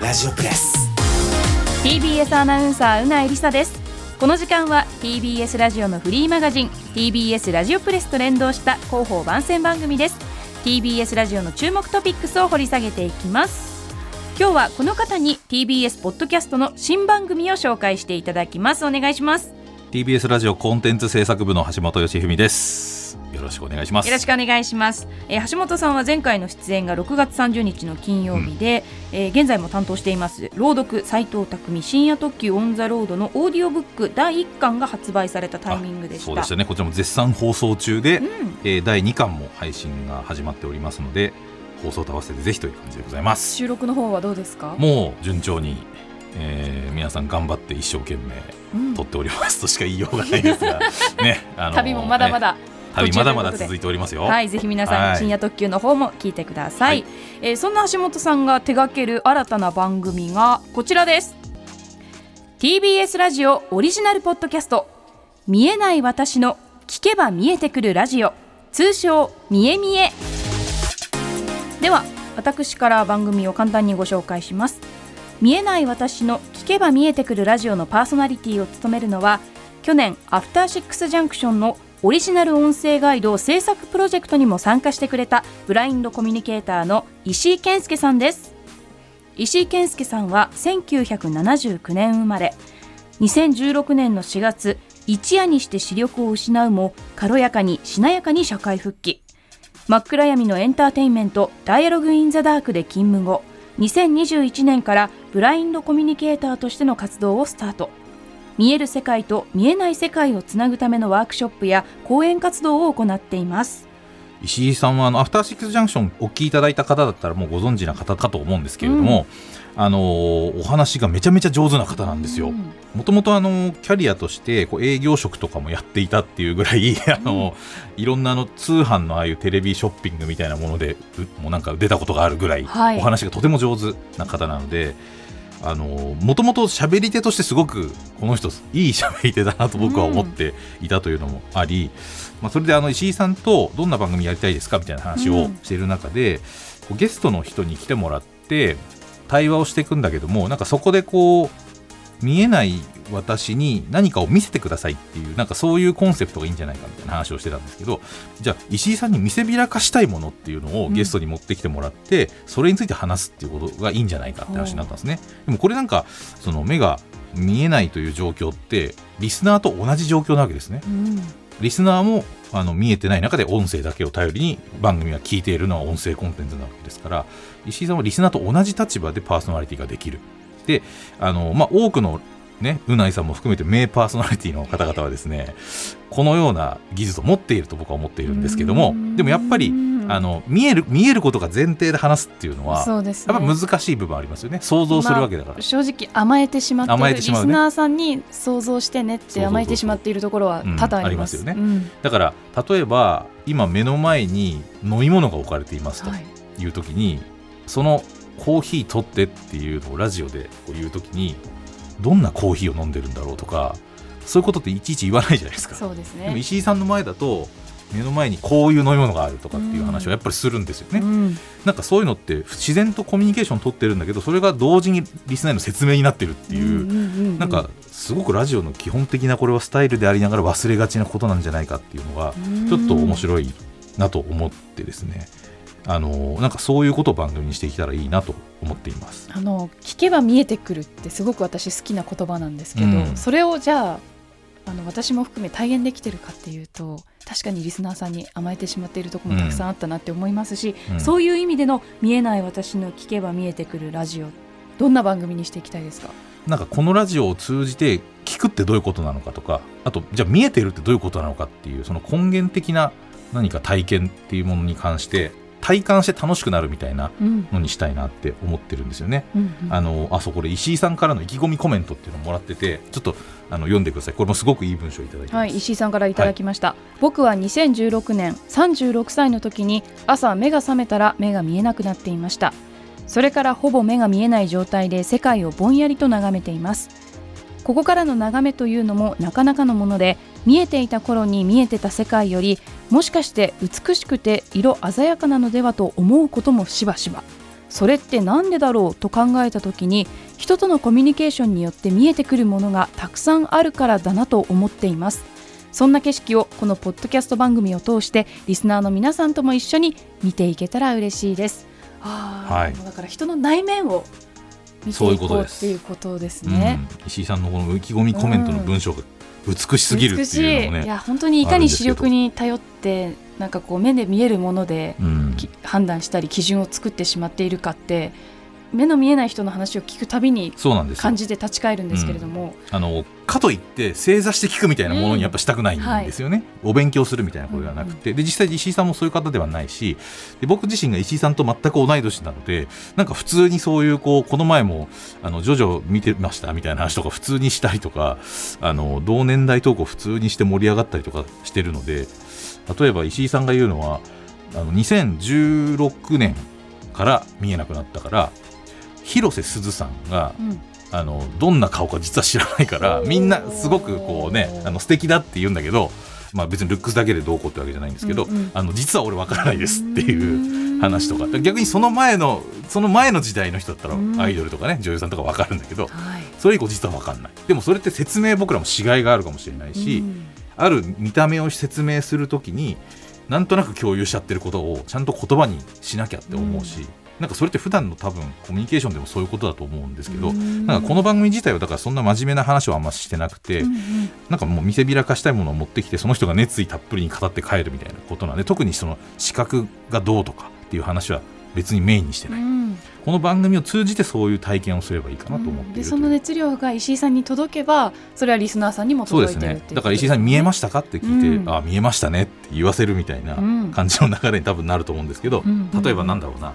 ラジオプレス。TBS アナウンサーうなえりさです。この時間は TBS ラジオのフリーマガジン TBS ラジオプレスと連動した広報番宣番組です。TBS ラジオの注目トピックスを掘り下げていきます。今日はこの方に TBS ポッドキャストの新番組を紹介していただきます。お願いします。TBS ラジオコンテンツ制作部の橋本義文ですよろしくお願いします。よろしくお願いします、えー、橋本さんは前回の出演が6月30日の金曜日で、うん、えー、現在も担当しています朗読斉藤匠深夜特急オンザロードのオーディオブック第1巻が発売されたタイミングでした。そうですね。こちらも絶賛放送中で、うん、えー、第2巻も配信が始まっておりますので放送と合わせてぜひという感じでございます。収録の方はどうですか？もう順調にえー、皆さん頑張って一生懸命撮っておりますとしか言いようがないですが、ね、あの旅もまだまだ、旅まだまだ続いておりますよ。はいぜひ皆さん、深夜特急の方も聞いてください、はい、えー、そんな橋本さんが手掛ける新たな番組がこちらです。TBS ラジオオリジナルポッドキャスト。見えない私の聞けば見えてくるラジオ。通称見え見え。では私から番組を簡単にご紹介します。見えない私の聞けば見えてくるラジオのパーソナリティを務めるのは去年アフターシックスジャンクションのオリジナル音声ガイド制作プロジェクトにも参加してくれたブラインドコミュニケーターの石井健介さんです。石井健介さんは1979年生まれ2016年の4月一夜にして視力を失うも軽やかにしなやかに社会復帰。真っ暗闇のエンターテインメント「ダイアログ・イン・ザ・ダーク」で勤務後2021年からブラインドコミュニケーターとしての活動をスタート。見える世界と見えない世界をつなぐためのワークショップや講演活動を行っています石井さんはあのアフターシックスジャンクションお聞きいただいた方だったらもうご存知な方かと思うんですけれども、うん、あのお話がめちゃめちゃ上手な方なんですよ。もともとあのキャリアとしてこう営業職とかもやっていたっていうぐらい あの、いろんなあの通販のああいうテレビショッピングみたいなものでもうなんか出たことがあるぐらい、はい、お話がとても上手な方なので。あのもともと喋り手としてすごくこの人いい喋り手だなと僕は思っていたというのもあり、うん、まあ、それであの石井さんとどんな番組やりたいですかみたいな話をしている中で、うん、ゲストの人に来てもらって対話をしていくんだけどもなんかそこでこう見えない私に何かを見せてくださいっていうなんかそういうコンセプトがいいんじゃないかみたいな話をしてたんですけどじゃあ石井さんに見せびらかしたいものっていうのをゲストに持ってきてもらって、うん、それについて話すっていうことがいいんじゃないかって話になったんですね。でもこれなんかその目が見えないという状況ってリスナーと同じ状況なわけですね。うん、リスナーもあの見えてない中で音声だけを頼りに番組は聞いているのは音声コンテンツなわけですから石井さんはリスナーと同じ立場でパーソナリティができるであの、まあ、多くのね、うないさんも含めて名パーソナリティの方々はですねこのような技術を持っていると僕は思っているんですけどもでもやっぱりあの見える見えることが前提で話すっていうのはそうです、ね、やっぱ難しい部分ありますよね。想像するわけだから、まあ、正直甘えてしまって甘えてしまう、ね、リスナーさんに想像してねって甘えてしまっているところは多々ありますよね、うん、だから例えば今目の前に飲み物が置かれていますとい。う時に、はい、そのコーヒー取ってっていうのをラジオでこう言う時にどんなコーヒーを飲んでるんだろうとかそういうことっていちいち言わないじゃないですか。そうですね。でも石井さんの前だと目の前にこういう飲み物があるとかっていう話をやっぱりするんですよね、うん、なんかそういうのって自然とコミュニケーション取ってるんだけどそれが同時にリスナーの説明になってるっていう,、なんかすごくラジオの基本的なこれはスタイルでありながら忘れがちなことなんじゃないかっていうのがちょっと面白いなと思ってですね、あのなんかそういうことを番組にしていけたらいいなと思っています。あの聞けば見えてくるってすごく私好きな言葉なんですけど、うん、それをじゃああの私も含め体現できてるかっていうと確かにリスナーさんに甘えてしまっているところもたくさんあったなって思いますし、うん、そういう意味での見えない私の聞けば見えてくるラジオどんな番組にしていきたいですか？なんかこのラジオを通じて聞くってどういうことなのかとかあとじゃあ見えてるってどういうことなのかっていうその根源的な何か体験っていうものに関して体感して楽しくなるみたいなのにしたいなって思ってるんですよね。うんうん、あのあそこで石井さんからの意気込みコメントっていうのをもらっててちょっとあの読んでください。これもすごくいい文章いただきはい、石井さんからいただきました、はい、僕は2016年36歳の時に朝目が覚めたら目が見えなくなっていました。それからほぼ目が見えない状態で世界をぼんやりと眺めています。ここからの眺めというのもなかなかのもので見えていた頃に見えてた世界よりもしかして美しくて色鮮やかなのではと思うこともしばしば。それって何でだろうと考えた時に人とのコミュニケーションによって見えてくるものがたくさんあるからだなと思っています。そんな景色をこのポッドキャスト番組を通してリスナーの皆さんとも一緒に見ていけたら嬉しいです。あ、はい、だから人の内面を見ていこうっていうことですね、うん、石井さんのこの意気込みコメントの文章が美しすぎるっていうのもね、い。や本当にいかに視力に頼ってなんかこう目で見えるもので、うん、判断したり基準を作ってしまっているかって目の見えない人の話を聞くたびに感じて立ち返るんですけれども、うん、あのかといって正座して聞くみたいなものにやっぱしたくないんですよね、うんはい、お勉強するみたいなことではなくて、で実際石井さんもそういう方ではないしで僕自身が石井さんと全く同い年なのでなんか普通にそういうこうこの前もあのジョジョ見てましたみたいな話とか普通にしたりとかあの同年代トークを普通にして盛り上がったりとかしてるので例えば石井さんが言うのはあの2016年から見えなくなったから広瀬すずさんが、うん、あのどんな顔か実は知らないからみんなすごくこうねあの素敵だって言うんだけど、まあ、別にルックスだけでどうこうってわけじゃないんですけど、うんうん、あの実は俺わからないですっていう話とか。逆にその前のその前の時代の人だったらアイドルとかね女優さんとかわかるんだけど、それ以降実はわかんない。でもそれって説明僕らもしがいがあるかもしれないし、ある見た目を説明するときになんとなく共有しちゃってることをちゃんと言葉にしなきゃって思うし、うん、なんかそれって普段の多分コミュニケーションでもそういうことだと思うんですけど、うん、なんかこの番組自体はだからそんな真面目な話はあんましてなくて、うん、なんかもう見せびらかしたいものを持ってきてその人が熱意たっぷりに語って帰るみたいなことなんで特にその資格がどうとかっていう話は別にメインにしてない、うん、この番組を通じてそういう体験をすればいいかなと思って、う。ん、でその熱量が石井さんに届けばそれはリスナーさんにも届いてるそうですねだから石井さんに見えましたかって聞いて、うん、あ見えましたねって言わせるみたいな感じの流れに多分なると思うんですけど、例えばなんだろうな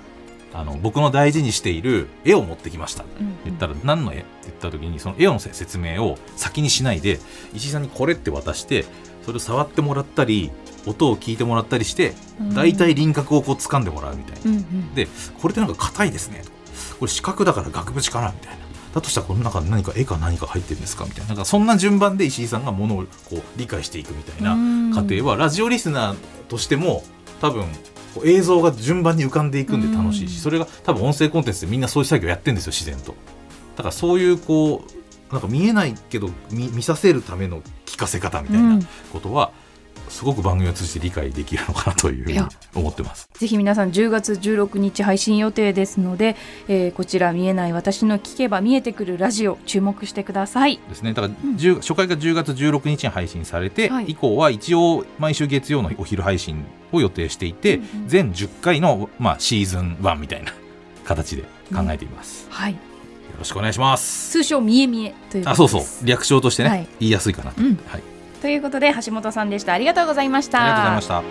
あの僕の大事にしている絵を持ってきました。って言ったら何の絵？って言った時にその絵の説明を先にしないで石井さんにこれって渡してそれを触ってもらったり音を聞いてもらったりして大体輪郭をこう掴んでもらうみたいな、でこれってなんか硬いですね。とこれ四角だから額縁かなみたいな。だとしたらこの中に何か絵か何か入ってるんですかみたいな。なんかそんな順番で石井さんがものをこう理解していくみたいな過程はラジオリスナーとしても多分映像が順番に浮かんでいくんで楽しいしそれが多分音声コンテンツでみんなそういう作業やってるんですよ自然と。だからそういうこうなんか見えないけど見見させるための聞かせ方みたいなことは、うんすごく番組を通じて理解できるのかなというふうに思ってます。ぜひ皆さん10月16日配信予定ですので、えー、こちら見えない私の聞けば見えてくるラジオ注目してください。ですね。だから、うん、初回が10月16日に配信されて、はい、以降は一応毎週月曜のお昼配信を予定していて、うんうん、全10回の、まあ、シーズン1みたいな形で考えています、うん、はい。よろしくお願いします。通称見え見えというあそうそう。略称としてね、はい、言いやすいかなと、うん、はいということで橋本さんでした。ありがとうございました。ありがとうございました。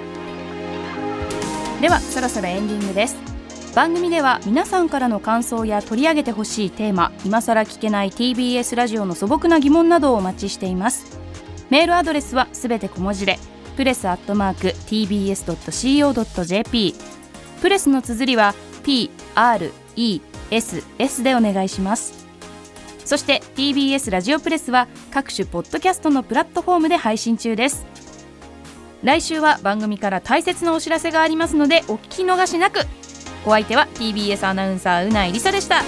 ではそろそろエンディングです。番組では皆さんからの感想や取り上げてほしいテーマ今さら聞けない TBS ラジオの素朴な疑問などをお待ちしています。メールアドレスはすべて小文字でプレスアットマーク tbs.co.jp プレスの綴りは PRESS でお願いしますそして TBS ラジオプレスは各種ポッドキャストのプラットフォームで配信中です。来週は番組から大切なお知らせがありますのでお聞き逃しなく。お相手は TBS アナウンサーうないりさでした。